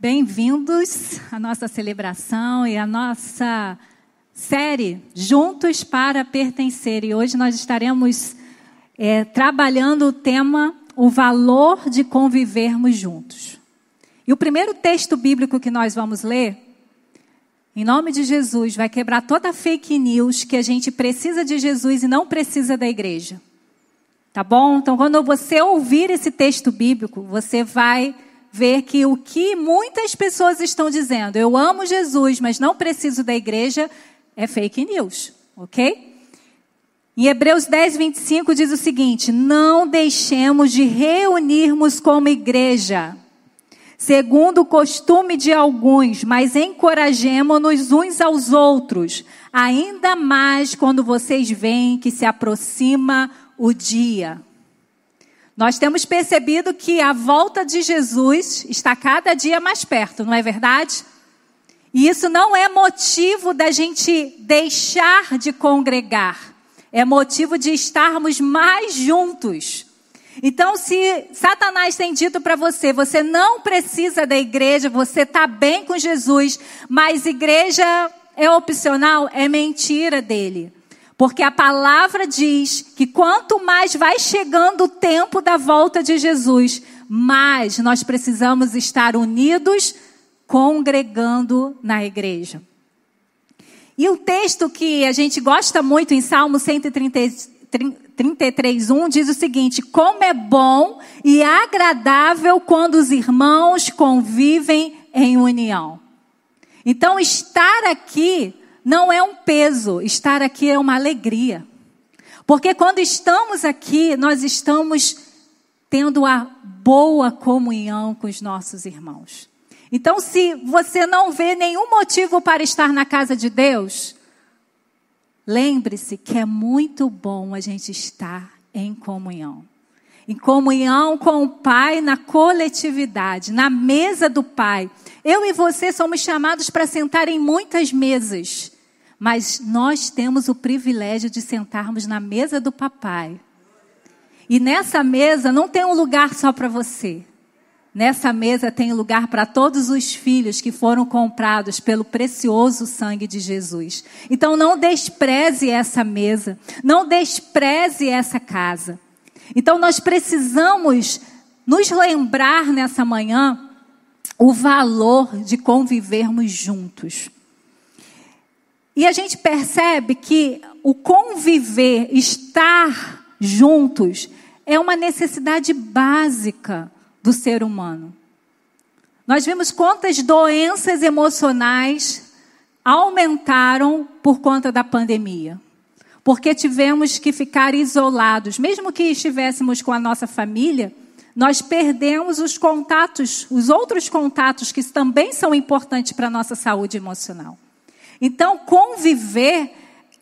Bem-vindos à nossa celebração e à nossa série Juntos para Pertencer. E hoje nós estaremos é, trabalhando o tema O valor de convivermos juntos. E o primeiro texto bíblico que nós vamos ler, em nome de Jesus, vai quebrar toda a fake news que a gente precisa de Jesus e não precisa da igreja. Tá bom? Então, quando você ouvir esse texto bíblico, você vai ver que o que muitas pessoas estão dizendo, eu amo Jesus, mas não preciso da igreja, é fake news, ok? Em Hebreus 10, 25 diz o seguinte: Não deixemos de reunirmos como igreja, segundo o costume de alguns, mas encorajemos-nos uns aos outros, ainda mais quando vocês veem que se aproxima o dia. Nós temos percebido que a volta de Jesus está cada dia mais perto, não é verdade? E isso não é motivo da gente deixar de congregar, é motivo de estarmos mais juntos. Então, se Satanás tem dito para você, você não precisa da igreja, você está bem com Jesus, mas igreja é opcional, é mentira dele. Porque a palavra diz que quanto mais vai chegando o tempo da volta de Jesus, mais nós precisamos estar unidos, congregando na igreja. E o texto que a gente gosta muito em Salmo 133, 1 diz o seguinte: Como é bom e agradável quando os irmãos convivem em união. Então, estar aqui não é um peso, estar aqui é uma alegria. Porque quando estamos aqui, nós estamos tendo a boa comunhão com os nossos irmãos. Então, se você não vê nenhum motivo para estar na casa de Deus, lembre-se que é muito bom a gente estar em comunhão. Em comunhão com o Pai, na coletividade, na mesa do Pai. Eu e você somos chamados para sentar em muitas mesas, mas nós temos o privilégio de sentarmos na mesa do papai. E nessa mesa não tem um lugar só para você. Nessa mesa tem lugar para todos os filhos que foram comprados pelo precioso sangue de Jesus. Então não despreze essa mesa, não despreze essa casa. Então nós precisamos nos lembrar nessa manhã o valor de convivermos juntos. E a gente percebe que o conviver, estar juntos, é uma necessidade básica do ser humano. Nós vimos quantas doenças emocionais aumentaram por conta da pandemia. Porque tivemos que ficar isolados, mesmo que estivéssemos com a nossa família, nós perdemos os contatos, os outros contatos que também são importantes para a nossa saúde emocional. Então, conviver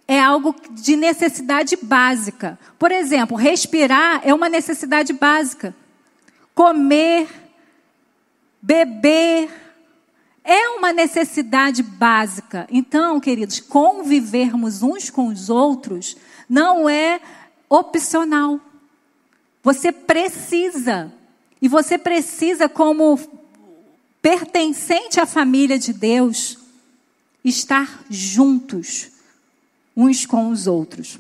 é algo de necessidade básica. Por exemplo, respirar é uma necessidade básica. Comer, beber, é uma necessidade básica. Então, queridos, convivermos uns com os outros não é opcional. Você precisa. E você precisa, como pertencente à família de Deus, estar juntos uns com os outros.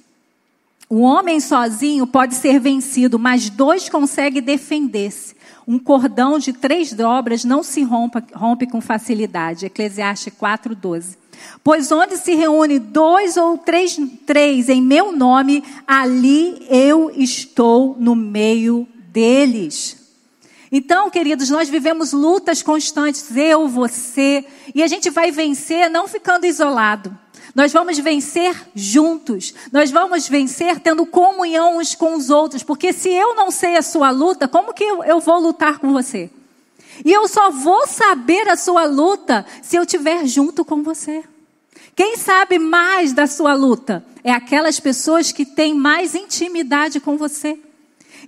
O homem sozinho pode ser vencido, mas dois conseguem defender-se. Um cordão de três dobras não se rompe, rompe com facilidade. Eclesiastes 4,12. Pois onde se reúne dois ou três, três em meu nome, ali eu estou no meio deles. Então, queridos, nós vivemos lutas constantes, eu, você, e a gente vai vencer não ficando isolado. Nós vamos vencer juntos. Nós vamos vencer tendo comunhão uns com os outros. Porque se eu não sei a sua luta, como que eu, vou lutar com você? E eu só vou saber a sua luta se eu estiver junto com você. Quem sabe mais da sua luta? É aquelas pessoas que têm mais intimidade com você.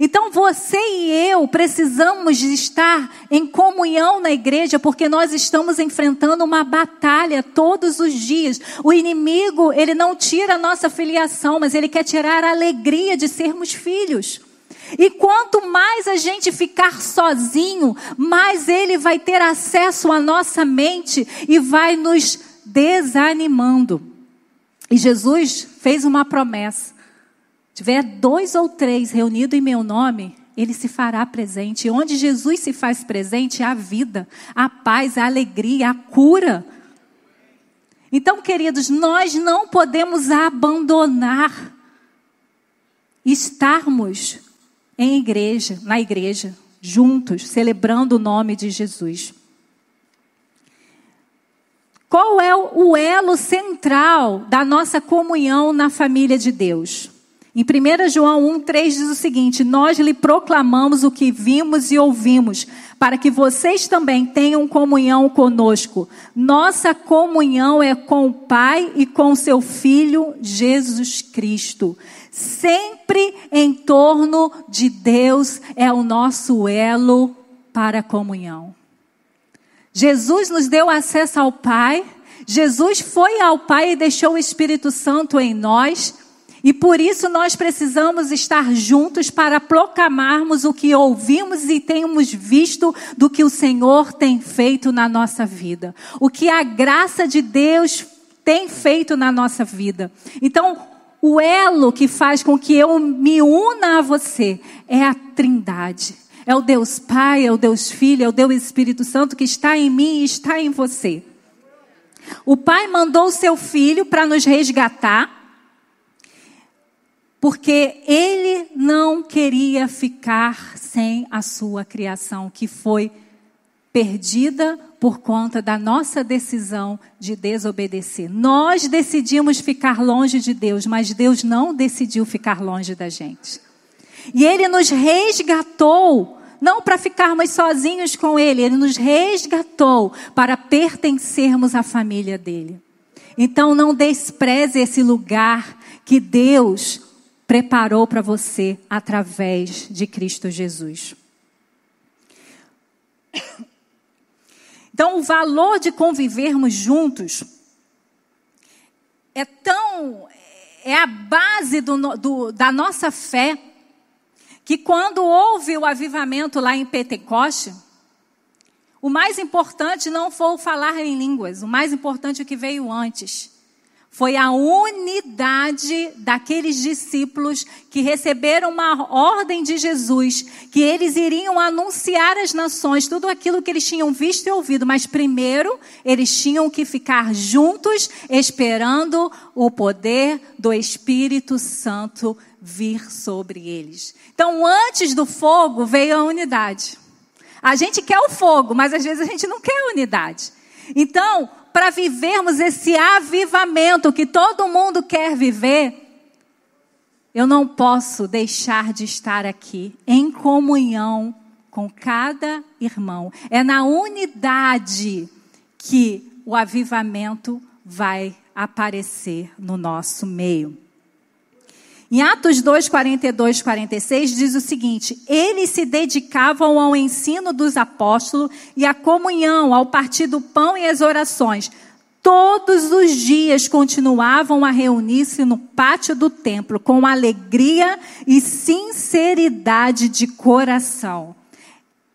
Então você e eu precisamos estar em comunhão na igreja, porque nós estamos enfrentando uma batalha todos os dias. O inimigo, ele não tira a nossa filiação, mas ele quer tirar a alegria de sermos filhos. E quanto mais a gente ficar sozinho, mais ele vai ter acesso à nossa mente e vai nos desanimando. E Jesus fez uma promessa: tiver dois ou três reunidos em meu nome, ele se fará presente. E onde Jesus se faz presente, a vida, a paz, a alegria, a cura. Então, queridos, nós não podemos abandonar estarmos em igreja, na igreja, juntos, celebrando o nome de Jesus. Qual é o elo central da nossa comunhão na família de Deus? Em 1 João 1, 3 diz o seguinte: Nós lhe proclamamos o que vimos e ouvimos, para que vocês também tenham comunhão conosco. Nossa comunhão é com o Pai e com seu Filho Jesus Cristo. Sempre em torno de Deus é o nosso elo para a comunhão. Jesus nos deu acesso ao Pai, Jesus foi ao Pai e deixou o Espírito Santo em nós. E por isso nós precisamos estar juntos para proclamarmos o que ouvimos e temos visto do que o Senhor tem feito na nossa vida. O que a graça de Deus tem feito na nossa vida. Então, o elo que faz com que eu me una a você é a Trindade. É o Deus Pai, é o Deus Filho, é o Deus Espírito Santo que está em mim e está em você. O Pai mandou o seu filho para nos resgatar porque ele não queria ficar sem a sua criação, que foi perdida por conta da nossa decisão de desobedecer. Nós decidimos ficar longe de Deus, mas Deus não decidiu ficar longe da gente. E ele nos resgatou, não para ficarmos sozinhos com ele, ele nos resgatou para pertencermos à família dele. Então não despreze esse lugar que Deus preparou para você através de Cristo Jesus. Então, o valor de convivermos juntos é tão. é a base do, do, da nossa fé, que quando houve o avivamento lá em Pentecoste, o mais importante não foi falar em línguas, o mais importante é o que veio antes foi a unidade daqueles discípulos que receberam uma ordem de Jesus, que eles iriam anunciar às nações tudo aquilo que eles tinham visto e ouvido, mas primeiro eles tinham que ficar juntos, esperando o poder do Espírito Santo vir sobre eles. Então, antes do fogo veio a unidade. A gente quer o fogo, mas às vezes a gente não quer a unidade. Então, para vivermos esse avivamento que todo mundo quer viver, eu não posso deixar de estar aqui em comunhão com cada irmão. É na unidade que o avivamento vai aparecer no nosso meio. Em Atos 2, 42, 46, diz o seguinte: Eles se dedicavam ao ensino dos apóstolos e à comunhão, ao partir do pão e às orações. Todos os dias continuavam a reunir-se no pátio do templo com alegria e sinceridade de coração.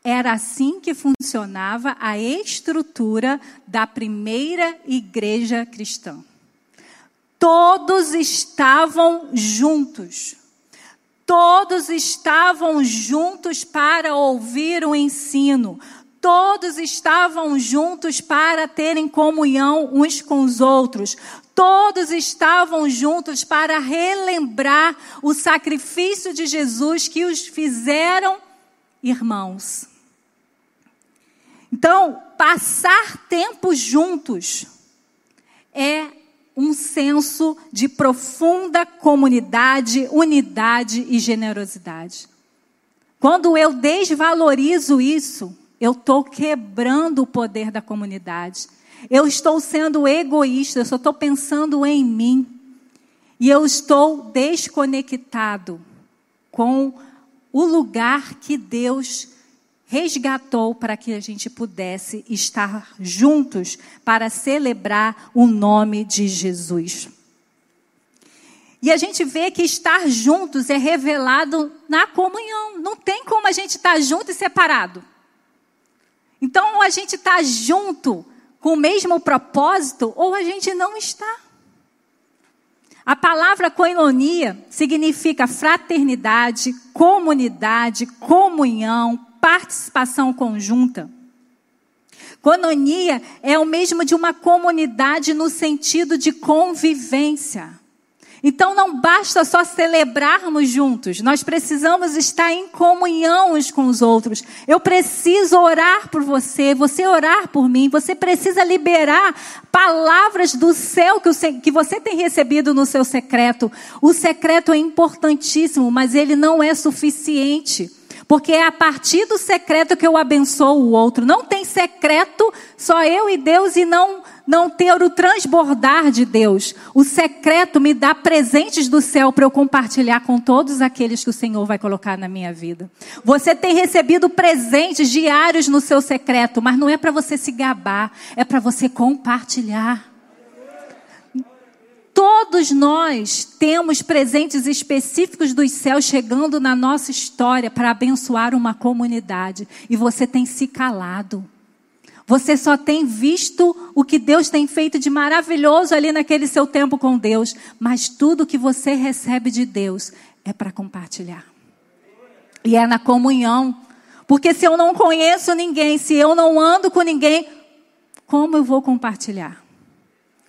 Era assim que funcionava a estrutura da primeira igreja cristã. Todos estavam juntos. Todos estavam juntos para ouvir o ensino. Todos estavam juntos para terem comunhão uns com os outros. Todos estavam juntos para relembrar o sacrifício de Jesus que os fizeram irmãos. Então, passar tempo juntos é um senso de profunda comunidade, unidade e generosidade. Quando eu desvalorizo isso, eu estou quebrando o poder da comunidade. Eu estou sendo egoísta, eu só estou pensando em mim. E eu estou desconectado com o lugar que Deus resgatou para que a gente pudesse estar juntos para celebrar o nome de Jesus. E a gente vê que estar juntos é revelado na comunhão. Não tem como a gente estar junto e separado. Então, ou a gente está junto com o mesmo propósito, ou a gente não está. A palavra koinonia significa fraternidade, comunidade, comunhão, participação conjunta. Koinonia é o mesmo de uma comunidade no sentido de convivência. Então não basta só celebrarmos juntos, nós precisamos estar em comunhão uns com os outros. Eu preciso orar por você, você orar por mim, você precisa liberar palavras do céu que você tem recebido no seu secreto. O secreto é importantíssimo, mas ele não é suficiente. Porque é a partir do secreto que eu abençoo o outro. Não tem secreto, só eu e Deus, e não não ter o transbordar de Deus. O secreto me dá presentes do céu para eu compartilhar com todos aqueles que o Senhor vai colocar na minha vida. Você tem recebido presentes diários no seu secreto, mas não é para você se gabar, é para você compartilhar. Todos nós temos presentes específicos dos céus chegando na nossa história para abençoar uma comunidade. E você tem se calado. Você só tem visto o que Deus tem feito de maravilhoso ali naquele seu tempo com Deus, mas tudo que você recebe de Deus é para compartilhar. E é na comunhão. Porque se eu não conheço ninguém, se eu não ando com ninguém, como eu vou compartilhar?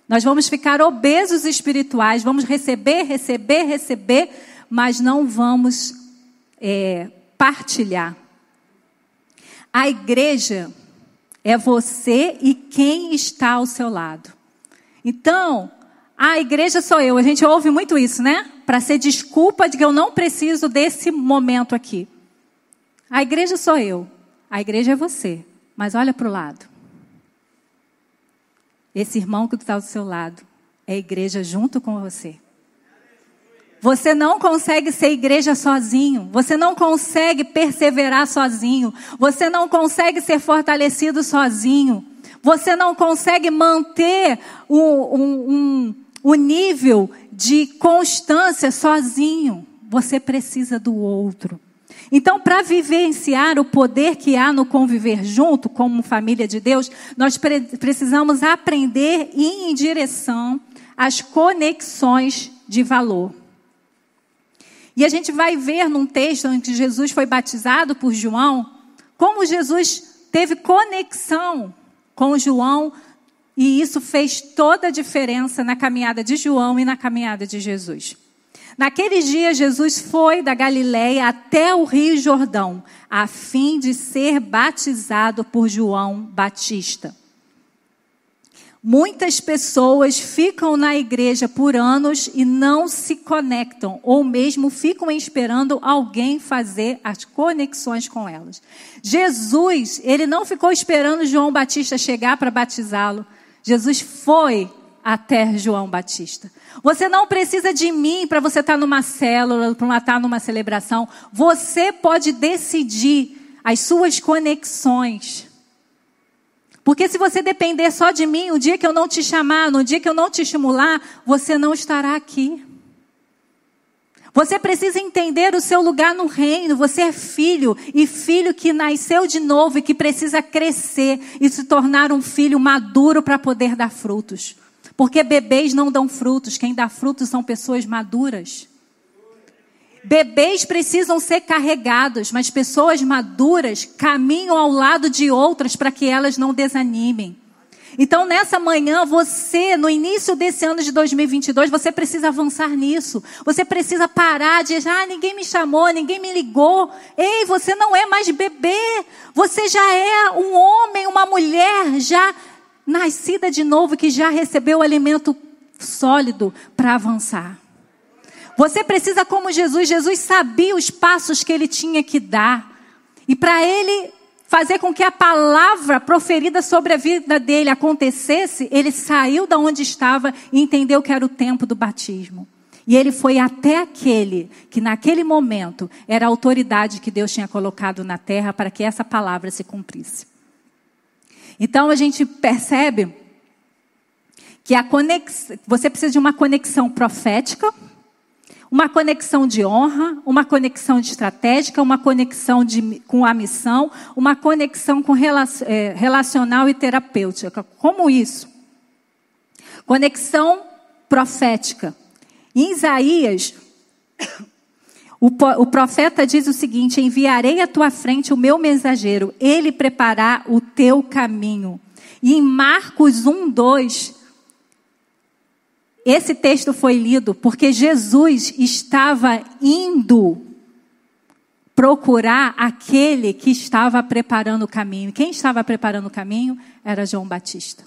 Nós vamos ficar obesos espirituais, vamos receber, receber, receber, mas não vamos é, partilhar. A igreja é você e quem está ao seu lado. Então, a igreja sou eu. A gente ouve muito isso, né? Para ser desculpa de que eu não preciso desse momento aqui. A igreja sou eu. A igreja é você. Mas olha para o lado. Esse irmão que está ao seu lado é igreja junto com você. Você não consegue ser igreja sozinho. Você não consegue perseverar sozinho. Você não consegue ser fortalecido sozinho. Você não consegue manter o, um, um, o nível de constância sozinho. Você precisa do outro. Então, para vivenciar o poder que há no conviver junto, como família de Deus, nós pre precisamos aprender e ir em direção às conexões de valor. E a gente vai ver num texto em que Jesus foi batizado por João, como Jesus teve conexão com João, e isso fez toda a diferença na caminhada de João e na caminhada de Jesus. Naqueles dias, Jesus foi da Galiléia até o Rio Jordão, a fim de ser batizado por João Batista. Muitas pessoas ficam na igreja por anos e não se conectam, ou mesmo ficam esperando alguém fazer as conexões com elas. Jesus, ele não ficou esperando João Batista chegar para batizá-lo. Jesus foi até João Batista. Você não precisa de mim para você estar tá numa célula, para estar tá numa celebração. Você pode decidir as suas conexões. Porque se você depender só de mim, o dia que eu não te chamar, no dia que eu não te estimular, você não estará aqui. Você precisa entender o seu lugar no reino. Você é filho e filho que nasceu de novo e que precisa crescer e se tornar um filho maduro para poder dar frutos. Porque bebês não dão frutos, quem dá frutos são pessoas maduras. Bebês precisam ser carregados, mas pessoas maduras caminham ao lado de outras para que elas não desanimem. Então, nessa manhã, você, no início desse ano de 2022, você precisa avançar nisso. Você precisa parar de, ah, ninguém me chamou, ninguém me ligou. Ei, você não é mais bebê. Você já é um homem, uma mulher, já nascida de novo, que já recebeu o alimento sólido para avançar. Você precisa, como Jesus, Jesus sabia os passos que ele tinha que dar. E para ele fazer com que a palavra proferida sobre a vida dele acontecesse, ele saiu da onde estava e entendeu que era o tempo do batismo. E ele foi até aquele que naquele momento era a autoridade que Deus tinha colocado na terra para que essa palavra se cumprisse. Então a gente percebe que a conex... você precisa de uma conexão profética Uma conexão de honra, uma conexão de estratégica, uma conexão de, com a missão, uma conexão com é, relacional e terapêutica. Como isso? Conexão profética. Em Isaías, o, o profeta diz o seguinte: Enviarei à tua frente o meu mensageiro, ele preparará o teu caminho. E em Marcos 1, 2, esse texto foi lido porque Jesus estava indo procurar aquele que estava preparando o caminho. Quem estava preparando o caminho era João Batista.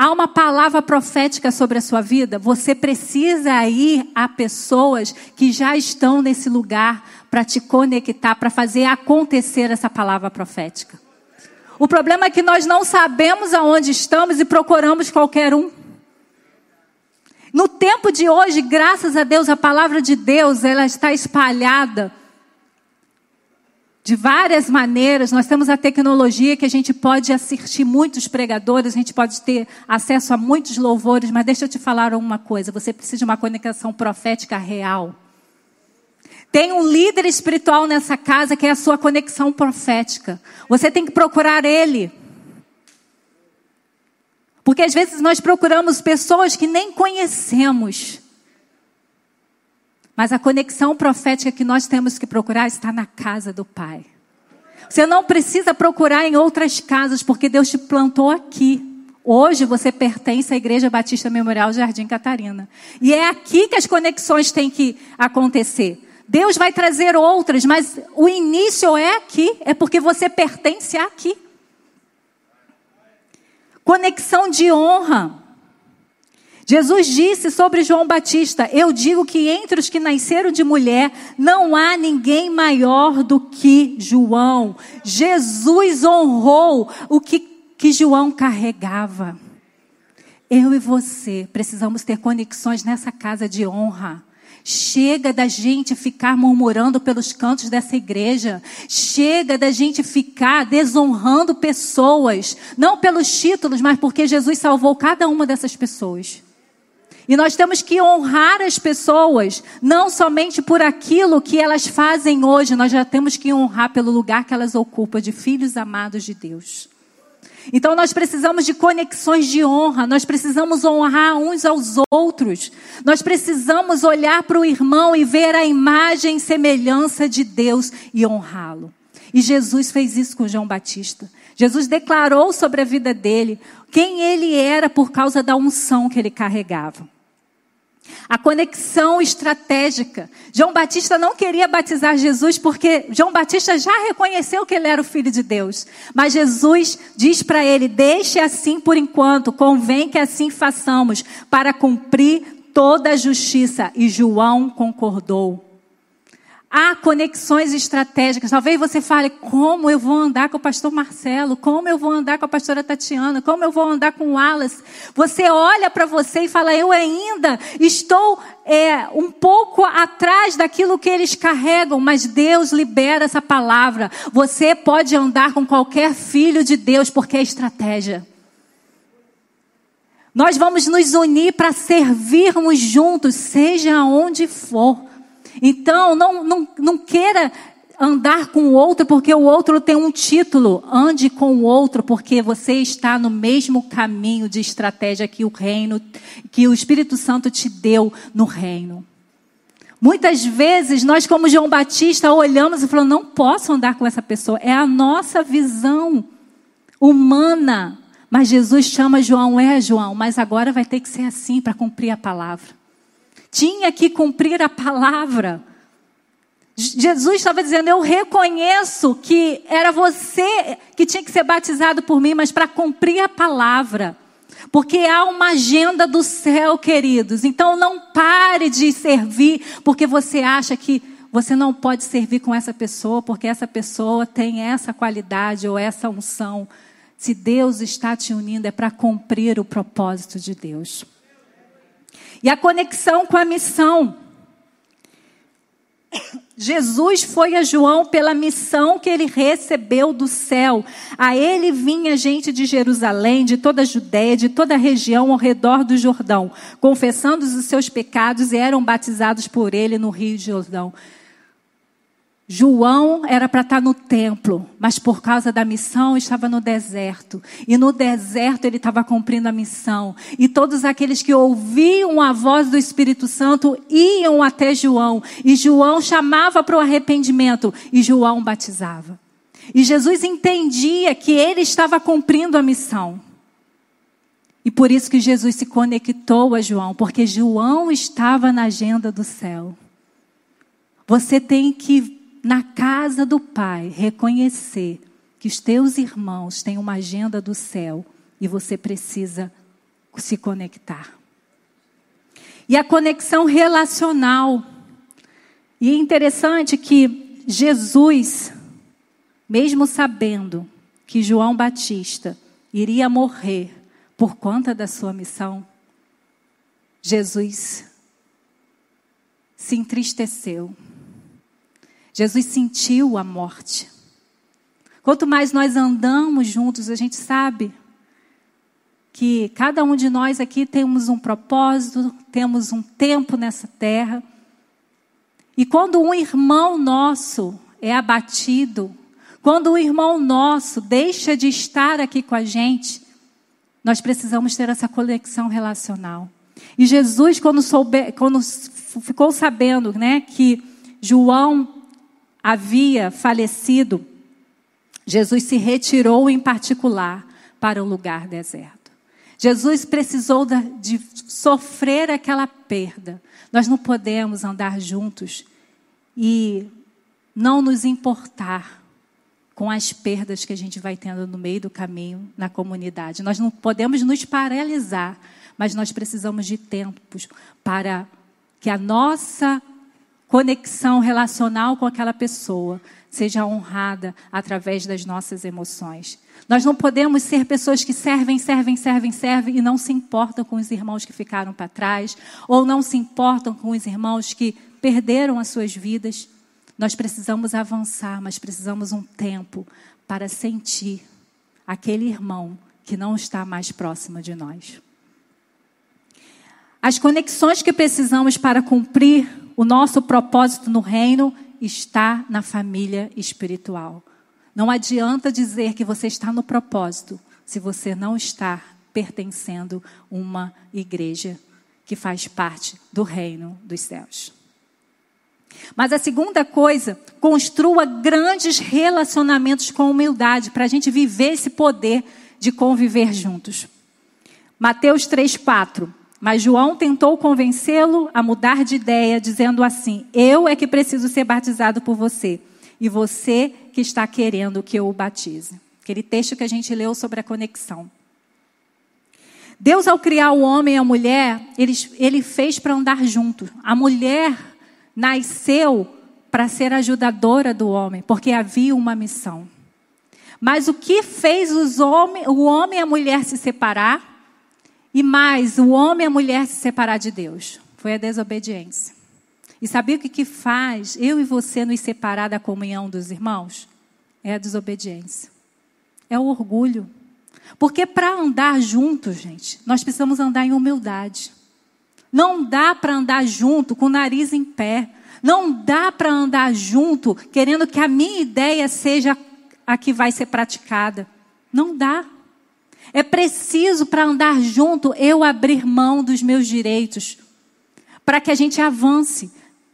Há uma palavra profética sobre a sua vida. Você precisa ir a pessoas que já estão nesse lugar para te conectar, para fazer acontecer essa palavra profética. O problema é que nós não sabemos aonde estamos e procuramos qualquer um. No tempo de hoje, graças a Deus, a palavra de Deus, ela está espalhada de várias maneiras. Nós temos a tecnologia que a gente pode assistir muitos pregadores, a gente pode ter acesso a muitos louvores, mas deixa eu te falar uma coisa, você precisa de uma conexão profética real. Tem um líder espiritual nessa casa que é a sua conexão profética. Você tem que procurar ele. Porque às vezes nós procuramos pessoas que nem conhecemos. Mas a conexão profética que nós temos que procurar está na casa do Pai. Você não precisa procurar em outras casas, porque Deus te plantou aqui. Hoje você pertence à Igreja Batista Memorial Jardim Catarina. E é aqui que as conexões têm que acontecer. Deus vai trazer outras, mas o início é aqui, é porque você pertence aqui. Conexão de honra. Jesus disse sobre João Batista: Eu digo que entre os que nasceram de mulher não há ninguém maior do que João. Jesus honrou o que, que João carregava. Eu e você precisamos ter conexões nessa casa de honra. Chega da gente ficar murmurando pelos cantos dessa igreja. Chega da gente ficar desonrando pessoas. Não pelos títulos, mas porque Jesus salvou cada uma dessas pessoas. E nós temos que honrar as pessoas, não somente por aquilo que elas fazem hoje, nós já temos que honrar pelo lugar que elas ocupam de filhos amados de Deus. Então nós precisamos de conexões de honra, nós precisamos honrar uns aos outros, nós precisamos olhar para o irmão e ver a imagem e semelhança de Deus e honrá-lo. E Jesus fez isso com João Batista. Jesus declarou sobre a vida dele quem ele era por causa da unção que ele carregava. A conexão estratégica. João Batista não queria batizar Jesus porque João Batista já reconheceu que ele era o filho de Deus. Mas Jesus diz para ele: Deixe assim por enquanto, convém que assim façamos, para cumprir toda a justiça. E João concordou. Há conexões estratégicas. Talvez você fale: como eu vou andar com o pastor Marcelo? Como eu vou andar com a pastora Tatiana? Como eu vou andar com o Wallace? Você olha para você e fala: eu ainda estou é, um pouco atrás daquilo que eles carregam, mas Deus libera essa palavra. Você pode andar com qualquer filho de Deus, porque é estratégia. Nós vamos nos unir para servirmos juntos, seja onde for. Então, não, não, não queira andar com o outro porque o outro tem um título. Ande com o outro porque você está no mesmo caminho de estratégia que o reino, que o Espírito Santo te deu no reino. Muitas vezes nós, como João Batista, olhamos e falamos: não posso andar com essa pessoa. É a nossa visão humana. Mas Jesus chama João, é João, mas agora vai ter que ser assim para cumprir a palavra tinha que cumprir a palavra. Jesus estava dizendo: Eu reconheço que era você que tinha que ser batizado por mim, mas para cumprir a palavra. Porque há uma agenda do céu, queridos. Então não pare de servir porque você acha que você não pode servir com essa pessoa, porque essa pessoa tem essa qualidade ou essa unção. Se Deus está te unindo, é para cumprir o propósito de Deus. E a conexão com a missão. Jesus foi a João pela missão que ele recebeu do céu. A ele vinha gente de Jerusalém, de toda a Judéia, de toda a região ao redor do Jordão, confessando os seus pecados e eram batizados por ele no Rio Jordão. João era para estar no templo, mas por causa da missão estava no deserto. E no deserto ele estava cumprindo a missão. E todos aqueles que ouviam a voz do Espírito Santo iam até João. E João chamava para o arrependimento. E João batizava. E Jesus entendia que ele estava cumprindo a missão. E por isso que Jesus se conectou a João, porque João estava na agenda do céu. Você tem que na casa do Pai, reconhecer que os teus irmãos têm uma agenda do céu e você precisa se conectar. E a conexão relacional. E é interessante que Jesus, mesmo sabendo que João Batista iria morrer por conta da sua missão, Jesus se entristeceu Jesus sentiu a morte. Quanto mais nós andamos juntos, a gente sabe que cada um de nós aqui temos um propósito, temos um tempo nessa terra. E quando um irmão nosso é abatido, quando um irmão nosso deixa de estar aqui com a gente, nós precisamos ter essa conexão relacional. E Jesus, quando, soube, quando ficou sabendo né, que João havia falecido, Jesus se retirou em particular para o lugar deserto. Jesus precisou de sofrer aquela perda. Nós não podemos andar juntos e não nos importar com as perdas que a gente vai tendo no meio do caminho na comunidade. Nós não podemos nos paralisar, mas nós precisamos de tempos para que a nossa conexão relacional com aquela pessoa seja honrada através das nossas emoções. Nós não podemos ser pessoas que servem, servem, servem, servem e não se importam com os irmãos que ficaram para trás, ou não se importam com os irmãos que perderam as suas vidas. Nós precisamos avançar, mas precisamos um tempo para sentir aquele irmão que não está mais próximo de nós. As conexões que precisamos para cumprir o nosso propósito no reino está na família espiritual. Não adianta dizer que você está no propósito se você não está pertencendo a uma igreja que faz parte do reino dos céus. Mas a segunda coisa, construa grandes relacionamentos com humildade para a gente viver esse poder de conviver juntos. Mateus 3,4. Mas João tentou convencê-lo a mudar de ideia, dizendo assim: Eu é que preciso ser batizado por você, e você que está querendo que eu o batize. Aquele texto que a gente leu sobre a conexão. Deus, ao criar o homem e a mulher, ele, ele fez para andar juntos. A mulher nasceu para ser ajudadora do homem, porque havia uma missão. Mas o que fez homem, o homem e a mulher se separar? E mais, o homem e a mulher se separar de Deus. Foi a desobediência. E sabia o que, que faz eu e você nos separar da comunhão dos irmãos? É a desobediência. É o orgulho. Porque para andar juntos, gente, nós precisamos andar em humildade. Não dá para andar junto com o nariz em pé. Não dá para andar junto querendo que a minha ideia seja a que vai ser praticada. Não dá. É preciso, para andar junto, eu abrir mão dos meus direitos, para que a gente avance.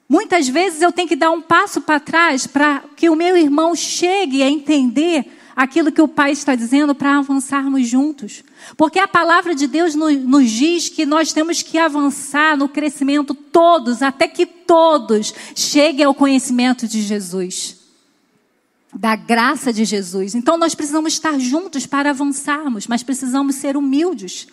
Muitas vezes eu tenho que dar um passo para trás para que o meu irmão chegue a entender aquilo que o Pai está dizendo para avançarmos juntos. Porque a palavra de Deus nos diz que nós temos que avançar no crescimento todos, até que todos cheguem ao conhecimento de Jesus da graça de Jesus. Então nós precisamos estar juntos para avançarmos, mas precisamos ser humildes.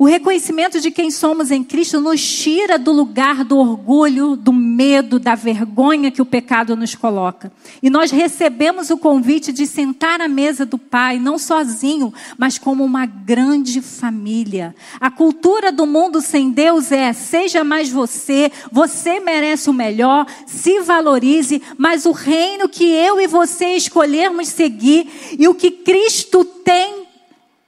O reconhecimento de quem somos em Cristo nos tira do lugar do orgulho, do medo, da vergonha que o pecado nos coloca. E nós recebemos o convite de sentar à mesa do Pai, não sozinho, mas como uma grande família. A cultura do mundo sem Deus é: seja mais você, você merece o melhor, se valorize, mas o reino que eu e você escolhermos seguir e o que Cristo tem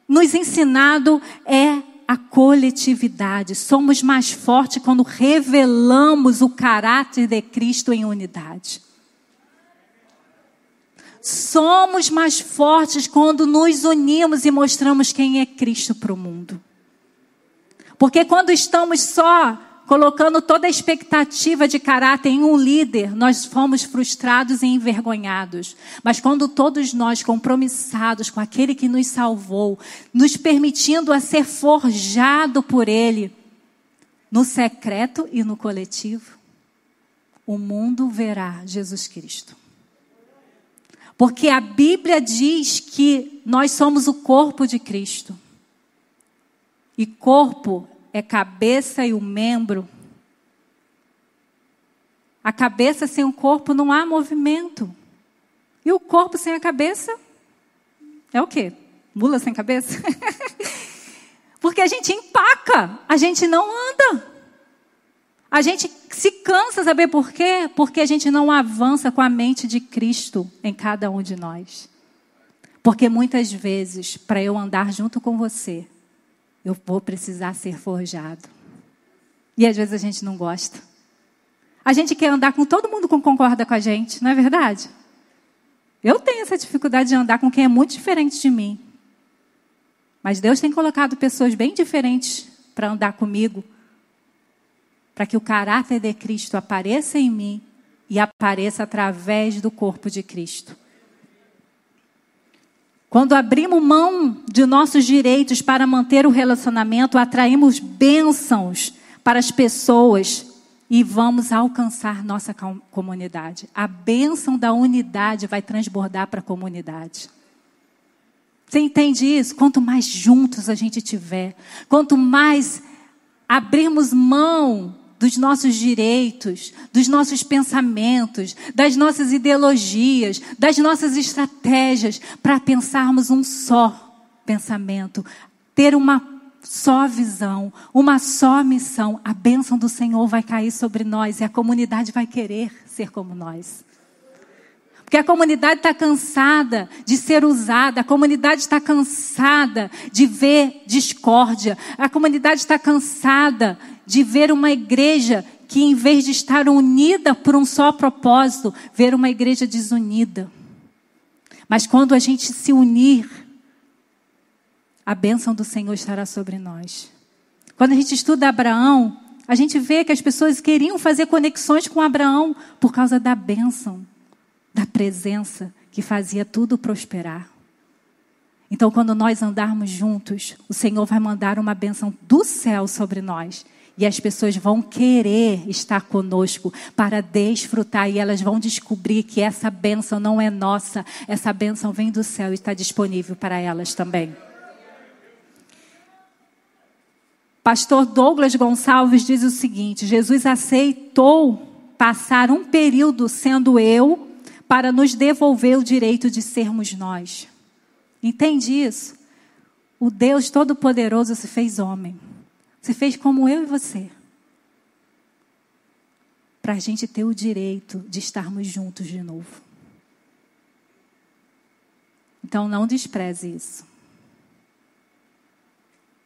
nos ensinado é a coletividade. Somos mais fortes quando revelamos o caráter de Cristo em unidade. Somos mais fortes quando nos unimos e mostramos quem é Cristo para o mundo. Porque quando estamos só, colocando toda a expectativa de caráter em um líder, nós fomos frustrados e envergonhados. Mas quando todos nós, compromissados com aquele que nos salvou, nos permitindo a ser forjado por ele, no secreto e no coletivo, o mundo verá Jesus Cristo. Porque a Bíblia diz que nós somos o corpo de Cristo. E corpo é cabeça e o membro. A cabeça sem o corpo não há movimento. E o corpo sem a cabeça é o quê? Mula sem cabeça? Porque a gente empaca, a gente não anda. A gente se cansa, saber por quê? Porque a gente não avança com a mente de Cristo em cada um de nós. Porque muitas vezes, para eu andar junto com você, eu vou precisar ser forjado. E às vezes a gente não gosta. A gente quer andar com todo mundo que concorda com a gente, não é verdade? Eu tenho essa dificuldade de andar com quem é muito diferente de mim. Mas Deus tem colocado pessoas bem diferentes para andar comigo, para que o caráter de Cristo apareça em mim e apareça através do corpo de Cristo. Quando abrimos mão de nossos direitos para manter o relacionamento, atraímos bênçãos para as pessoas e vamos alcançar nossa comunidade. A bênção da unidade vai transbordar para a comunidade. Você entende isso? Quanto mais juntos a gente tiver, quanto mais abrirmos mão dos nossos direitos, dos nossos pensamentos, das nossas ideologias, das nossas estratégias, para pensarmos um só pensamento, ter uma só visão, uma só missão. A bênção do Senhor vai cair sobre nós e a comunidade vai querer ser como nós. Porque a comunidade está cansada de ser usada, a comunidade está cansada de ver discórdia, a comunidade está cansada de ver uma igreja que, em vez de estar unida por um só propósito, ver uma igreja desunida. Mas quando a gente se unir, a bênção do Senhor estará sobre nós. Quando a gente estuda Abraão, a gente vê que as pessoas queriam fazer conexões com Abraão por causa da bênção da presença que fazia tudo prosperar. Então, quando nós andarmos juntos, o Senhor vai mandar uma bênção do céu sobre nós. E as pessoas vão querer estar conosco para desfrutar e elas vão descobrir que essa bênção não é nossa, essa bênção vem do céu e está disponível para elas também. Pastor Douglas Gonçalves diz o seguinte: Jesus aceitou passar um período sendo eu para nos devolver o direito de sermos nós. Entende isso? O Deus Todo-Poderoso se fez homem. Se fez como eu e você. Para a gente ter o direito de estarmos juntos de novo. Então não despreze isso.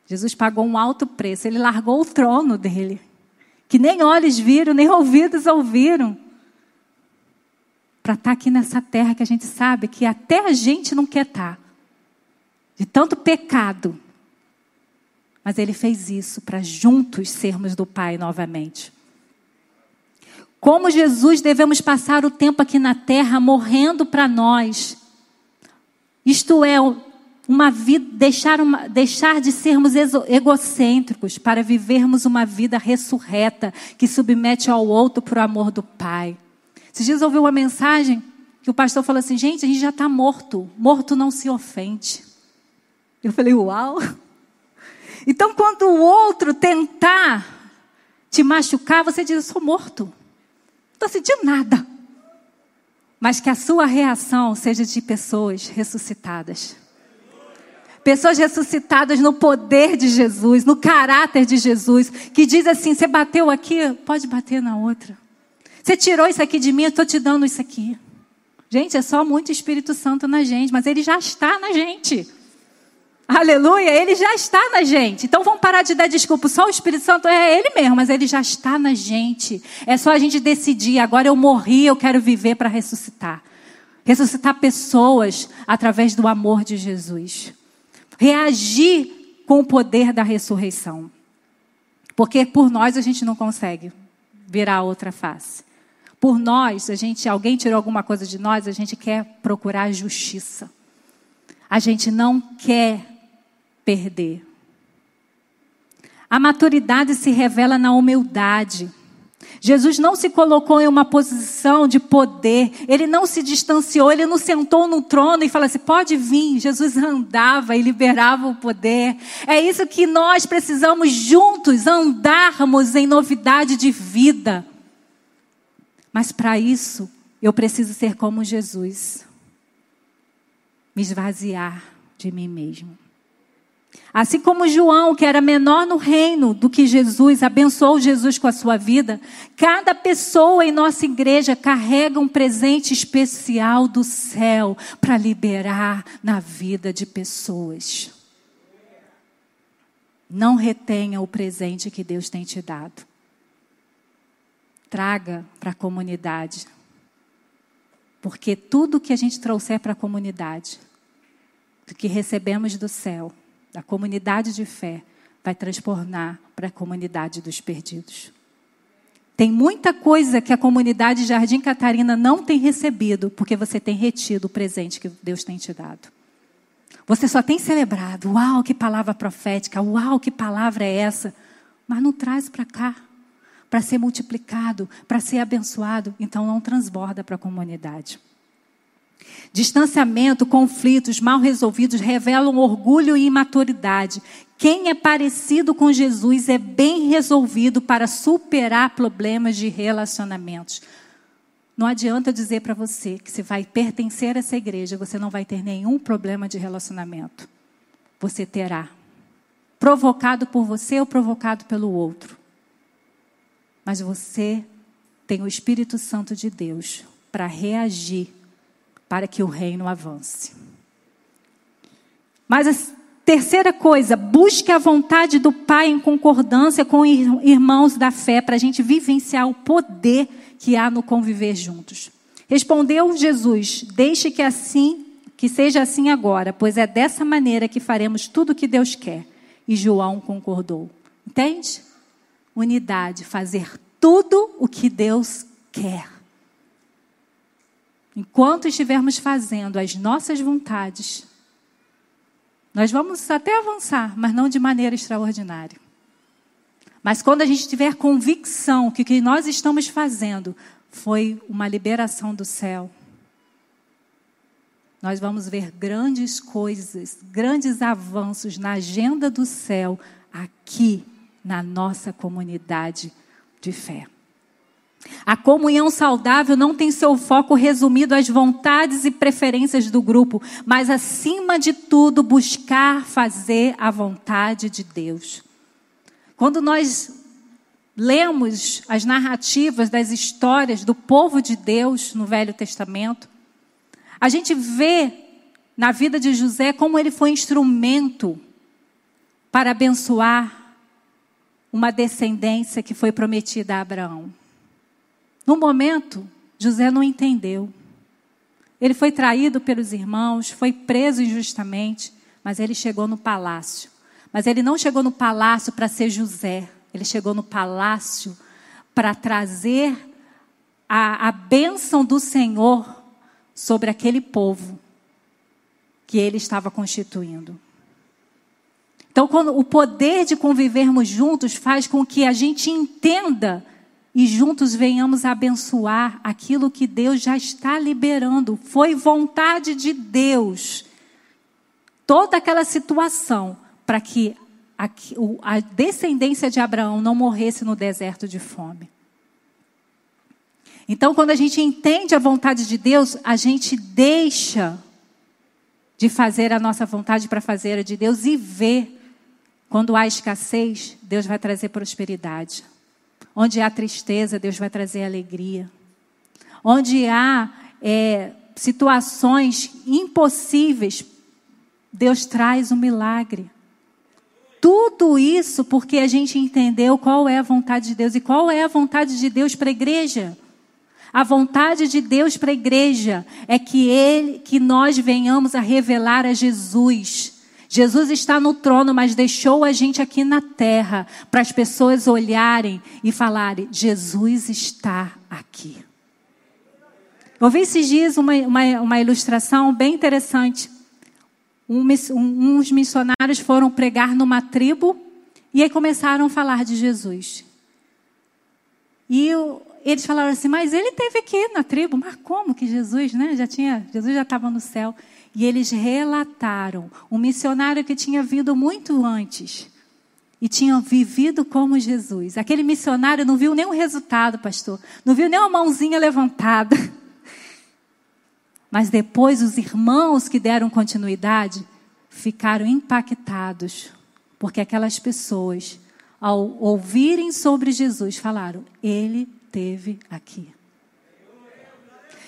Jesus pagou um alto preço, ele largou o trono dele, que nem olhos viram, nem ouvidos ouviram para estar tá aqui nessa terra que a gente sabe que até a gente não quer estar. Tá. De tanto pecado. Mas ele fez isso para juntos sermos do Pai novamente. Como Jesus devemos passar o tempo aqui na terra morrendo para nós. Isto é, uma vida, deixar, uma, deixar de sermos egocêntricos para vivermos uma vida ressurreta que submete ao outro por amor do Pai. Esses dias eu ouvi uma mensagem que o pastor falou assim: gente, a gente já está morto. Morto não se ofende. Eu falei: uau. Então, quando o outro tentar te machucar, você diz: Eu sou morto. Não estou sentindo nada. Mas que a sua reação seja de pessoas ressuscitadas. Pessoas ressuscitadas no poder de Jesus, no caráter de Jesus, que diz assim: você bateu aqui, pode bater na outra. Você tirou isso aqui de mim, eu estou te dando isso aqui. Gente, é só muito Espírito Santo na gente, mas ele já está na gente. Aleluia, ele já está na gente. Então vamos parar de dar desculpa. Só o Espírito Santo é ele mesmo, mas ele já está na gente. É só a gente decidir. Agora eu morri, eu quero viver para ressuscitar. Ressuscitar pessoas através do amor de Jesus reagir com o poder da ressurreição. Porque por nós a gente não consegue virar outra face. Por nós, a gente, alguém tirou alguma coisa de nós, a gente quer procurar justiça. A gente não quer perder. A maturidade se revela na humildade. Jesus não se colocou em uma posição de poder, ele não se distanciou, ele não sentou no trono e falou assim: pode vir. Jesus andava e liberava o poder. É isso que nós precisamos juntos andarmos em novidade de vida. Mas para isso, eu preciso ser como Jesus, me esvaziar de mim mesmo. Assim como João, que era menor no reino do que Jesus, abençoou Jesus com a sua vida, cada pessoa em nossa igreja carrega um presente especial do céu para liberar na vida de pessoas. Não retenha o presente que Deus tem te dado. Traga para a comunidade. Porque tudo que a gente trouxer para a comunidade, do que recebemos do céu, da comunidade de fé vai transformar para a comunidade dos perdidos. Tem muita coisa que a comunidade Jardim Catarina não tem recebido, porque você tem retido o presente que Deus tem te dado. Você só tem celebrado, uau, que palavra profética, uau, que palavra é essa, mas não traz para cá, para ser multiplicado, para ser abençoado, então não transborda para a comunidade. Distanciamento, conflitos mal resolvidos revelam orgulho e imaturidade. Quem é parecido com Jesus é bem resolvido para superar problemas de relacionamentos. Não adianta dizer para você que se vai pertencer a essa igreja, você não vai ter nenhum problema de relacionamento. Você terá. Provocado por você ou provocado pelo outro. Mas você tem o Espírito Santo de Deus para reagir para que o reino avance. Mas a terceira coisa, busque a vontade do Pai em concordância com irmãos da fé, para a gente vivenciar o poder que há no conviver juntos. Respondeu Jesus: Deixe que assim, que seja assim agora, pois é dessa maneira que faremos tudo o que Deus quer. E João concordou. Entende? Unidade, fazer tudo o que Deus quer. Enquanto estivermos fazendo as nossas vontades, nós vamos até avançar, mas não de maneira extraordinária. Mas quando a gente tiver convicção que o que nós estamos fazendo foi uma liberação do céu, nós vamos ver grandes coisas, grandes avanços na agenda do céu aqui na nossa comunidade de fé. A comunhão saudável não tem seu foco resumido às vontades e preferências do grupo, mas, acima de tudo, buscar fazer a vontade de Deus. Quando nós lemos as narrativas das histórias do povo de Deus no Velho Testamento, a gente vê na vida de José como ele foi instrumento para abençoar uma descendência que foi prometida a Abraão. No momento, José não entendeu. Ele foi traído pelos irmãos, foi preso injustamente, mas ele chegou no palácio. Mas ele não chegou no palácio para ser José, ele chegou no palácio para trazer a, a bênção do Senhor sobre aquele povo que ele estava constituindo. Então, quando, o poder de convivermos juntos faz com que a gente entenda e juntos venhamos abençoar aquilo que Deus já está liberando. Foi vontade de Deus. Toda aquela situação para que a, a descendência de Abraão não morresse no deserto de fome. Então, quando a gente entende a vontade de Deus, a gente deixa de fazer a nossa vontade para fazer a de Deus e vê. Quando há escassez, Deus vai trazer prosperidade. Onde há tristeza, Deus vai trazer alegria. Onde há é, situações impossíveis, Deus traz um milagre. Tudo isso porque a gente entendeu qual é a vontade de Deus e qual é a vontade de Deus para a igreja. A vontade de Deus para a igreja é que ele, que nós venhamos a revelar a Jesus. Jesus está no trono, mas deixou a gente aqui na terra para as pessoas olharem e falarem: Jesus está aqui. Eu vi esses dias uma, uma, uma ilustração bem interessante. Um, um, uns missionários foram pregar numa tribo e aí começaram a falar de Jesus. E eles falaram assim, mas ele teve aqui na tribo, mas como que Jesus, né? Já tinha, Jesus já estava no céu. E eles relataram um missionário que tinha vindo muito antes e tinha vivido como Jesus. Aquele missionário não viu nenhum resultado, pastor. Não viu nem uma mãozinha levantada. Mas depois os irmãos que deram continuidade ficaram impactados, porque aquelas pessoas, ao ouvirem sobre Jesus, falaram: Ele esteve aqui.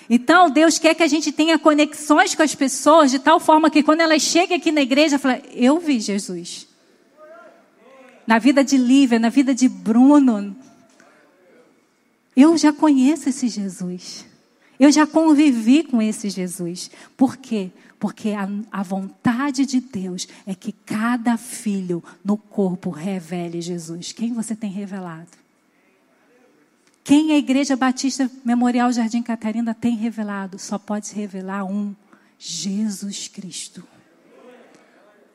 Então, Deus quer que a gente tenha conexões com as pessoas de tal forma que quando elas chegam aqui na igreja, fala: Eu vi Jesus. Na vida de Lívia, na vida de Bruno. Eu já conheço esse Jesus. Eu já convivi com esse Jesus. Por quê? Porque a, a, vontade de Deus é que cada filho no corpo revele Jesus. Quem você tem revelado? Quem a Igreja Batista Memorial Jardim Catarina tem revelado? Só pode revelar um: Jesus Cristo.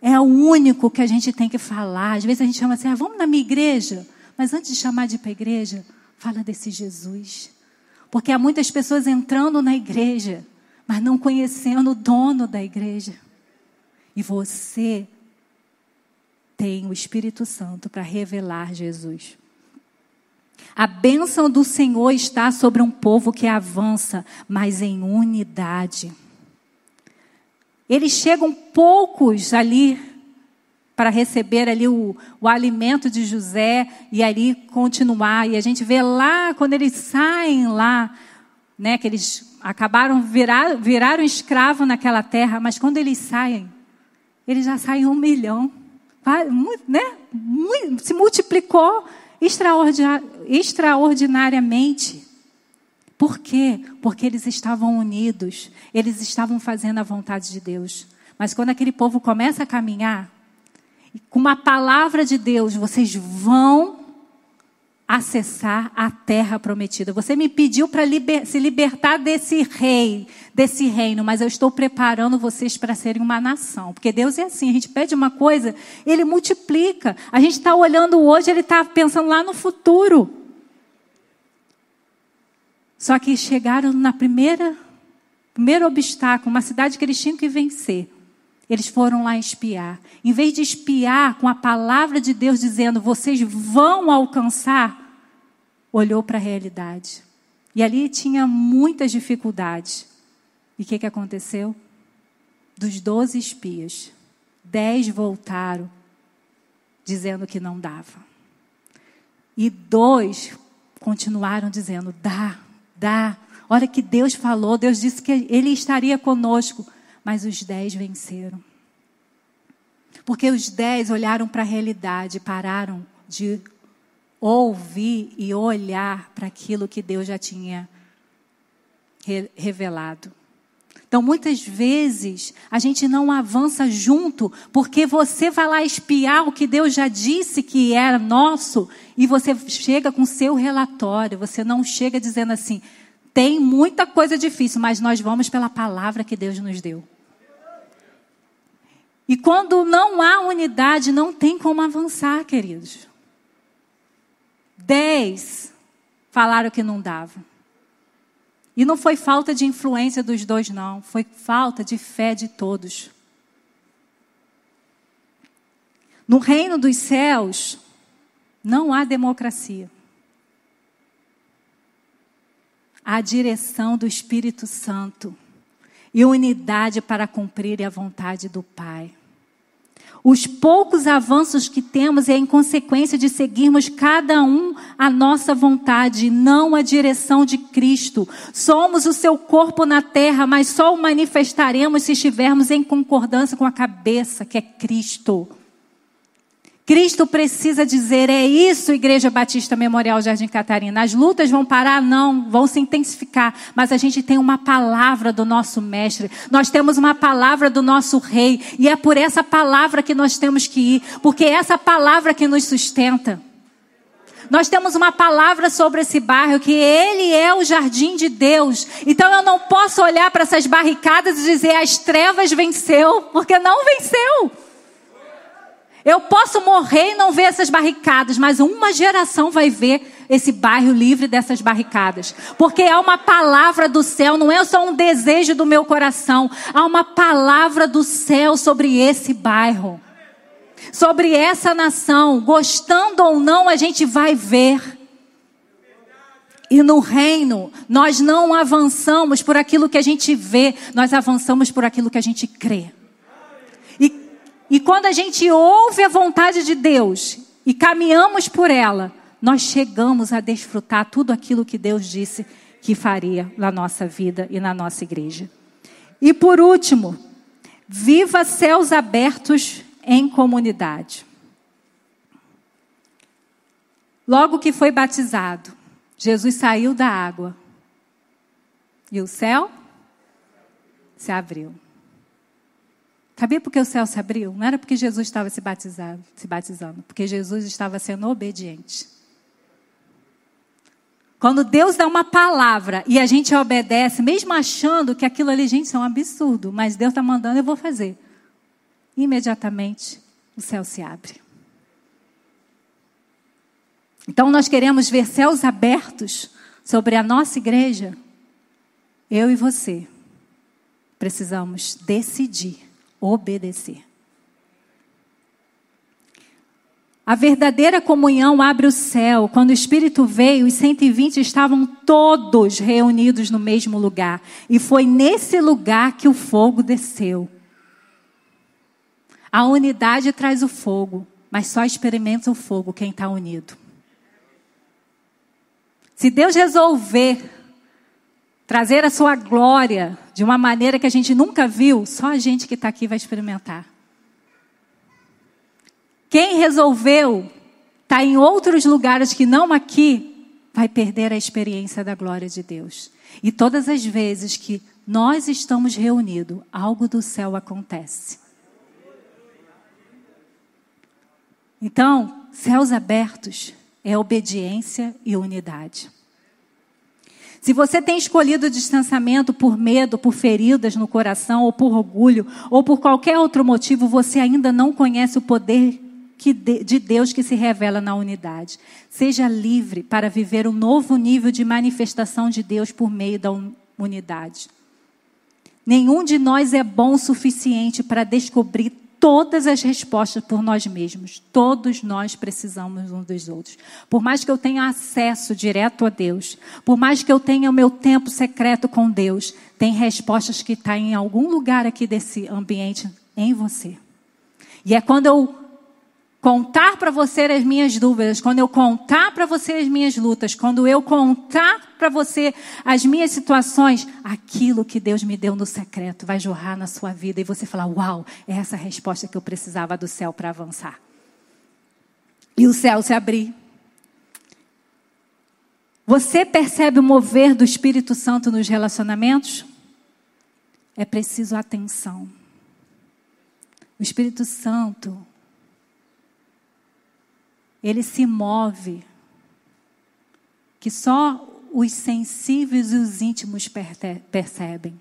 É o único que a gente tem que falar. Às vezes a gente chama assim, ah, vamos na minha igreja. Mas antes de chamar de ir para a igreja, fala desse Jesus. Porque há muitas pessoas entrando na igreja, mas não conhecendo o dono da igreja. E você tem o Espírito Santo para revelar Jesus. A bênção do Senhor está sobre um povo que avança, mas em unidade. Eles chegam poucos ali para receber ali o, o alimento de José e ali continuar. E a gente vê lá, quando eles saem lá, né, que eles acabaram, virar, viraram escravo naquela terra, mas quando eles saem, eles já saem um milhão. Né? Se multiplicou extraordinariamente. Por quê? Porque eles estavam unidos, eles estavam fazendo a vontade de Deus. Mas quando aquele povo começa a caminhar, com uma palavra de Deus, vocês vão acessar a terra prometida. Você me pediu para liber, se libertar desse rei, desse reino, mas eu estou preparando vocês para serem uma nação. Porque Deus é assim, a gente pede uma coisa, ele multiplica. A gente está olhando hoje, ele está pensando lá no futuro. Só que chegaram na primeira, primeiro obstáculo, uma cidade que eles tinham que vencer. Eles foram lá espiar. Em vez de espiar com a palavra de Deus dizendo, vocês vão alcançar, olhou para a realidade. E ali tinha muitas dificuldades. E o que, que aconteceu? Dos doze espias, dez voltaram dizendo que não dava. E dois continuaram dizendo: dá, dá. Olha que Deus falou, Deus disse que Ele estaria conosco. Mas os dez venceram. Porque os dez olharam para a realidade, pararam de ouvir e olhar para aquilo que Deus já tinha revelado. Então, muitas vezes, a gente não avança junto, porque você vai lá espiar o que Deus já disse que era nosso, e você chega com seu relatório, você não chega dizendo assim: tem muita coisa difícil, mas nós vamos pela palavra que Deus nos deu. E quando não há unidade, não tem como avançar, queridos. Dez falaram que não dava. E não foi falta de influência dos dois, não. Foi falta de fé de todos. No reino dos céus, não há democracia. Há direção do Espírito Santo e unidade para cumprir a vontade do Pai. Os poucos avanços que temos é em consequência de seguirmos cada um a nossa vontade, não a direção de Cristo. Somos o seu corpo na terra, mas só o manifestaremos se estivermos em concordância com a cabeça, que é Cristo. Cristo precisa dizer: é isso, Igreja Batista Memorial Jardim Catarina. As lutas vão parar? Não, vão se intensificar. Mas a gente tem uma palavra do nosso Mestre, nós temos uma palavra do nosso Rei, e é por essa palavra que nós temos que ir, porque é essa palavra que nos sustenta. Nós temos uma palavra sobre esse bairro que ele é o jardim de Deus. Então eu não posso olhar para essas barricadas e dizer as trevas venceu, porque não venceu. Eu posso morrer e não ver essas barricadas, mas uma geração vai ver esse bairro livre dessas barricadas. Porque há uma palavra do céu, não é só um desejo do meu coração, há uma palavra do céu sobre esse bairro. Sobre essa nação, gostando ou não, a gente vai ver. E no reino, nós não avançamos por aquilo que a gente vê, nós avançamos por aquilo que a gente crê. E quando a gente ouve a vontade de Deus e caminhamos por ela, nós chegamos a desfrutar tudo aquilo que Deus disse que faria na nossa vida e na nossa igreja. E por último, viva céus abertos em comunidade. Logo que foi batizado, Jesus saiu da água e o céu se abriu. Sabia por que o céu se abriu? Não era porque Jesus estava se, batizando, se batizando, porque Jesus estava sendo obediente. Quando Deus dá uma palavra e a gente obedece, mesmo achando que aquilo ali, gente, é um absurdo, mas Deus está mandando, eu vou fazer. Imediatamente o céu se abre. Então nós queremos ver céus abertos sobre a nossa igreja. Eu e você precisamos decidir obedecer. A verdadeira comunhão abre o céu. Quando o Espírito veio, os 120 estavam todos reunidos no mesmo lugar. E foi nesse lugar que o fogo desceu. A unidade traz o fogo, mas só experimenta o fogo quem está unido. Se Deus resolver trazer a sua glória de uma maneira que a gente nunca viu, só a gente que está aqui vai experimentar. Quem resolveu estar tá em outros lugares que não aqui, vai perder a experiência da glória de Deus. E todas as vezes que nós estamos reunidos, algo do céu acontece. Então, céus abertos é obediência e unidade. Se você tem escolhido o distanciamento por medo, por feridas no coração, ou por orgulho, ou por qualquer outro motivo, você ainda não conhece o poder de Deus que se revela na unidade. Seja livre para viver um novo nível de manifestação de Deus por meio da unidade. Nenhum de nós é bom o suficiente para descobrir todas as respostas por nós mesmos. Todos nós precisamos uns dos outros. Por mais que eu tenha acesso direto a Deus, por mais que eu tenha o meu tempo secreto com Deus, tem respostas que estão tá em algum lugar aqui desse ambiente em você. E é quando eu contar para você as minhas dúvidas, quando eu contar para você as minhas lutas, quando eu contar para você as minhas situações, aquilo que Deus me deu no secreto vai jorrar na sua vida e você falar: Uau, é essa a resposta que eu precisava do céu para avançar. E o céu se abrir. Você percebe o mover do Espírito Santo nos relacionamentos? É preciso atenção. O Espírito Santo ele se move, que só os sensíveis e os íntimos percebem.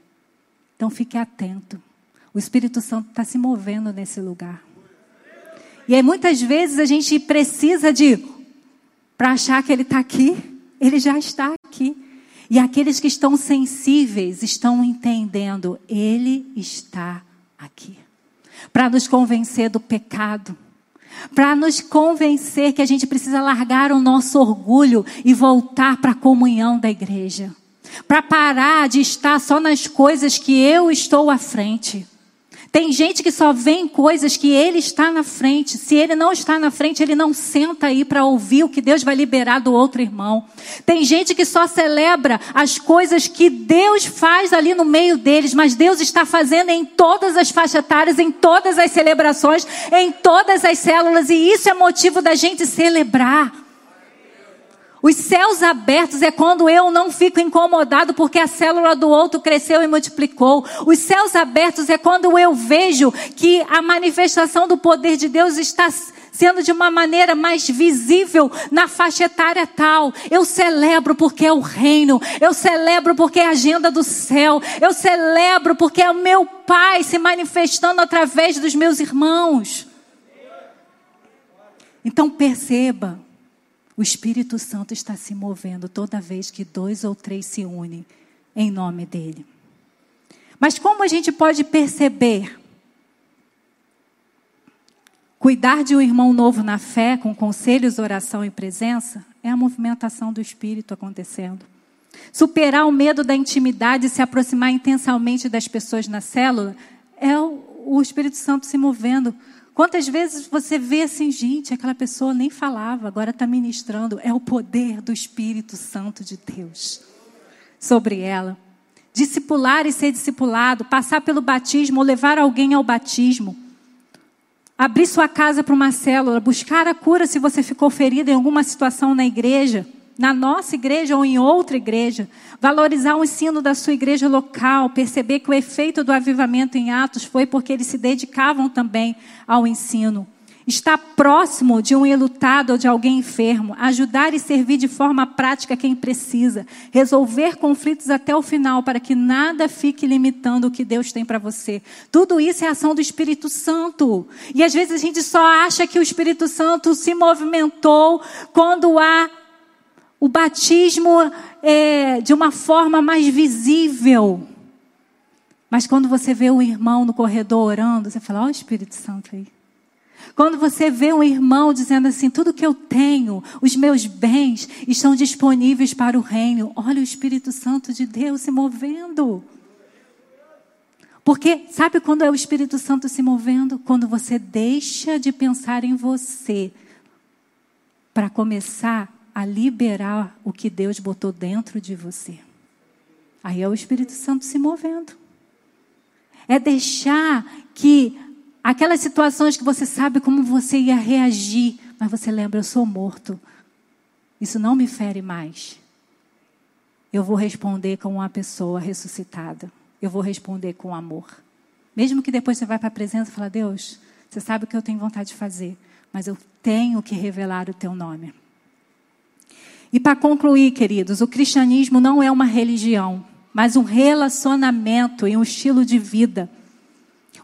Então fique atento. O Espírito Santo está se movendo nesse lugar. E aí muitas vezes a gente precisa de, para achar que ele está aqui, ele já está aqui. E aqueles que estão sensíveis estão entendendo, ele está aqui. Para nos convencer do pecado para nos convencer que a gente precisa largar o nosso orgulho e voltar para a comunhão da igreja. Para parar de estar só nas coisas que eu estou à frente. Tem gente que só vê em coisas que ele está na frente. Se ele não está na frente, ele não senta aí para ouvir o que Deus vai liberar do outro irmão. Tem gente que só celebra as coisas que Deus faz ali no meio deles, mas Deus está fazendo em todas as faixas etárias, em todas as celebrações, em todas as células, e isso é motivo da gente celebrar. Os céus abertos é quando eu não fico incomodado porque a célula do outro cresceu e multiplicou. Os céus abertos é quando eu vejo que a manifestação do poder de Deus está sendo de uma maneira mais visível na faixa etária tal. Eu celebro porque é o reino. Eu celebro porque é a agenda do céu. Eu celebro porque é o meu Pai se manifestando através dos meus irmãos. Então perceba o Espírito Santo está se movendo toda vez que dois ou três se unem em nome dele. Mas como a gente pode perceber? Cuidar de um irmão novo na fé, com conselhos, oração e presença, é a movimentação do Espírito acontecendo. Superar o medo da intimidade e se aproximar intensamente das pessoas na célula é o, Espírito Santo se movendo Quantas vezes você vê assim, gente, aquela pessoa nem falava, agora está ministrando. É o poder do Espírito Santo de Deus sobre ela. Discipular e ser discipulado, passar pelo batismo ou levar alguém ao batismo. Abrir sua casa para uma célula, buscar a cura se você ficou ferido em alguma situação na igreja na nossa igreja ou em outra igreja, valorizar o ensino da sua igreja local, perceber que o efeito do avivamento em Atos foi porque eles se dedicavam também ao ensino. Estar próximo de um enlutado ou de alguém enfermo, ajudar e servir de forma prática quem precisa, resolver conflitos até o final para que nada fique limitando o que Deus tem para você. Tudo isso é ação do Espírito Santo. E às vezes a gente só acha que o Espírito Santo se movimentou quando há o batismo é, de uma forma mais visível. Mas quando você vê um irmão no corredor orando, você fala: Ó, oh, Espírito Santo aí. Quando você vê um irmão dizendo assim: tudo que eu tenho, os meus bens estão disponíveis para o reino, olha o Espírito Santo de Deus se movendo. Porque sabe quando é o Espírito Santo se movendo? Quando você deixa de pensar em você para começar a liberar o que Deus botou dentro de você. Aí é o Espírito Santo se movendo. É deixar que aquelas situações que você sabe como você ia reagir, mas você lembra, eu sou morto. Isso não me fere mais. Eu vou responder como uma pessoa ressuscitada. Eu vou responder com amor. Mesmo que depois você vá para a presença e fale, Deus, você sabe o que eu tenho vontade de fazer, mas eu tenho que revelar o teu nome. E para concluir, queridos, o cristianismo não é uma religião, mas um relacionamento e um estilo de vida.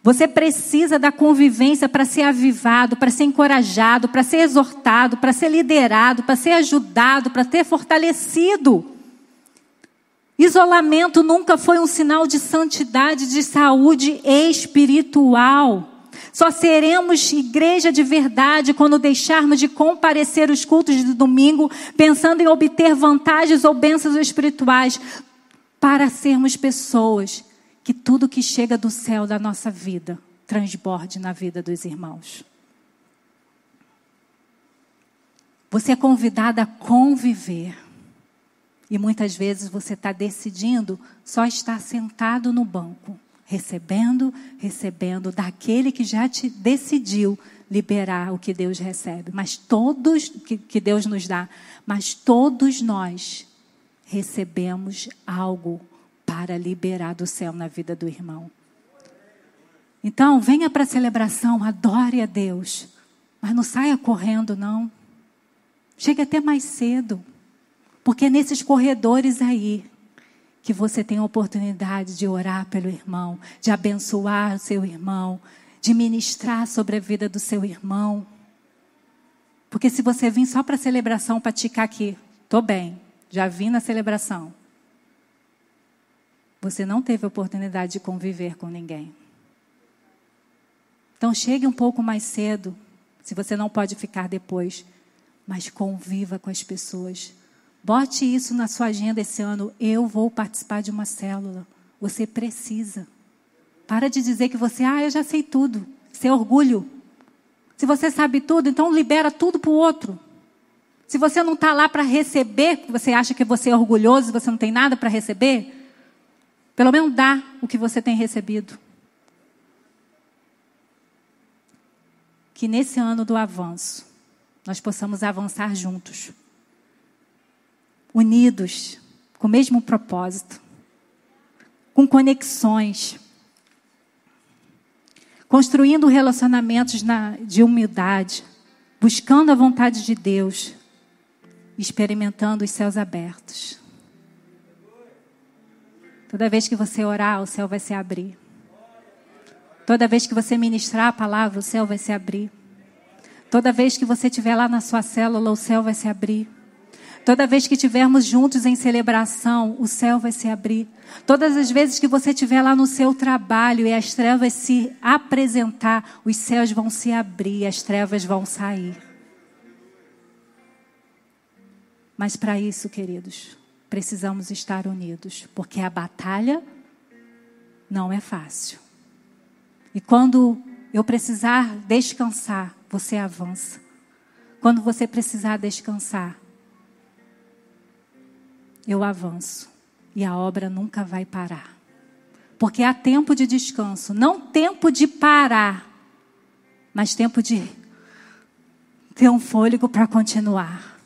Você precisa da convivência para ser avivado, para ser encorajado, para ser exortado, para ser liderado, para ser ajudado, para ter fortalecido. Isolamento nunca foi um sinal de santidade, de saúde espiritual. Só seremos igreja de verdade quando deixarmos de comparecer os cultos de domingo pensando em obter vantagens ou bênçãos espirituais para sermos pessoas que tudo que chega do céu da nossa vida transborde na vida dos irmãos. Você é convidada a conviver. E muitas vezes você está decidindo só estar sentado no banco recebendo, recebendo daquele que já te decidiu liberar o que Deus recebe. Mas todos, que, que Deus nos dá, mas todos nós recebemos algo para liberar do céu na vida do irmão. Então, venha para a celebração, adore a Deus, mas não saia correndo, não. Chegue até mais cedo, porque nesses corredores aí, que você tenha a oportunidade de orar pelo irmão, de abençoar o seu irmão, de ministrar sobre a vida do seu irmão. Porque se você vir só para a celebração para ticar aqui, estou bem, já vim na celebração. Você não teve a oportunidade de conviver com ninguém. Então chegue um pouco mais cedo, se você não pode ficar depois, mas conviva com as pessoas. Bote isso na sua agenda esse ano. Eu vou participar de uma célula. Você precisa. Para de dizer que você, ah, eu já sei tudo. Isso é orgulho. Se você sabe tudo, então libera tudo para o outro. Se você não está lá para receber, você acha que você é orgulhoso você não tem nada para receber, pelo menos dá o que você tem recebido. Que nesse ano do avanço, nós possamos avançar juntos, unidos, com o mesmo propósito, com conexões, construindo relacionamentos na, de humildade, buscando a vontade de Deus, experimentando os céus abertos. Toda vez que você orar, o céu vai se abrir. Toda vez que você ministrar a palavra, o céu vai se abrir. Toda vez que você estiver lá na sua célula, o céu vai se abrir. Toda vez que estivermos juntos em celebração, o céu vai se abrir. Todas as vezes que você estiver lá no seu trabalho e as trevas se apresentar, os céus vão se abrir, as trevas vão sair. Mas para isso, queridos, precisamos estar unidos, porque a batalha não é fácil. E quando eu precisar descansar, você avança. Quando você precisar descansar, eu avanço. E a obra nunca vai parar. Porque há tempo de descanso, não tempo de parar, mas tempo de ter um fôlego para continuar.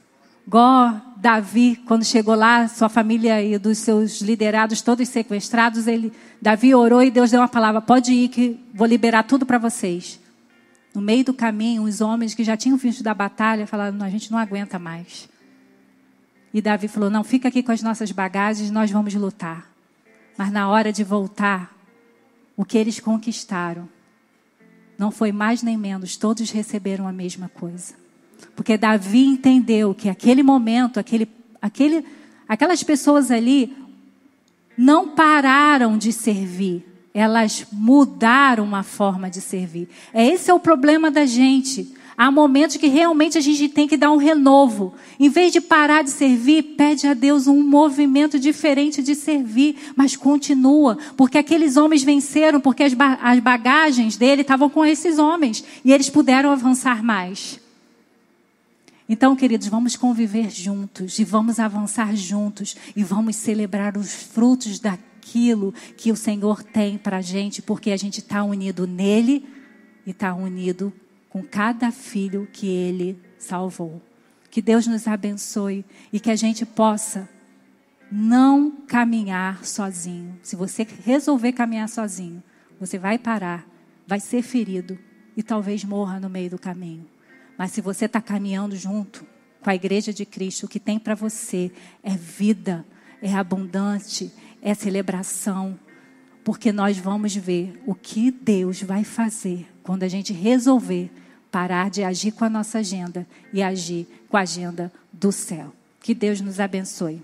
Gó, Davi, quando chegou lá, sua família e dos seus liderados todos sequestrados, ele, Davi orou e Deus deu uma palavra: pode ir que vou liberar tudo para vocês. No meio do caminho, os homens que já tinham visto da batalha falaram: a gente não aguenta mais. E Davi falou: não, fica aqui com as nossas bagagens, nós vamos lutar. Mas na hora de voltar, o que eles conquistaram não foi mais nem menos, todos receberam a mesma coisa. Porque Davi entendeu que aquele momento, aquele, aquele, aquelas pessoas ali não pararam de servir, elas mudaram a forma de servir. É esse é o problema da gente. Há momentos que realmente a gente tem que dar um renovo. Em vez de parar de servir, pede a Deus um movimento diferente de servir, mas continua, porque aqueles homens venceram, porque as, bagagens dele estavam com esses homens e eles puderam avançar mais. Então, queridos, vamos conviver juntos e vamos avançar juntos e vamos celebrar os frutos daquilo que o Senhor tem para a gente, porque a gente está unido nele e está unido com cada filho que ele salvou. Que Deus nos abençoe e que a gente possa não caminhar sozinho. Se você resolver caminhar sozinho, você vai parar, vai ser ferido e talvez morra no meio do caminho. Mas se você está caminhando junto com a igreja de Cristo, o que tem para você é vida, é abundante, é celebração. Porque nós vamos ver o que Deus vai fazer quando a gente resolver parar de agir com a nossa agenda e agir com a agenda do céu. Que Deus nos abençoe.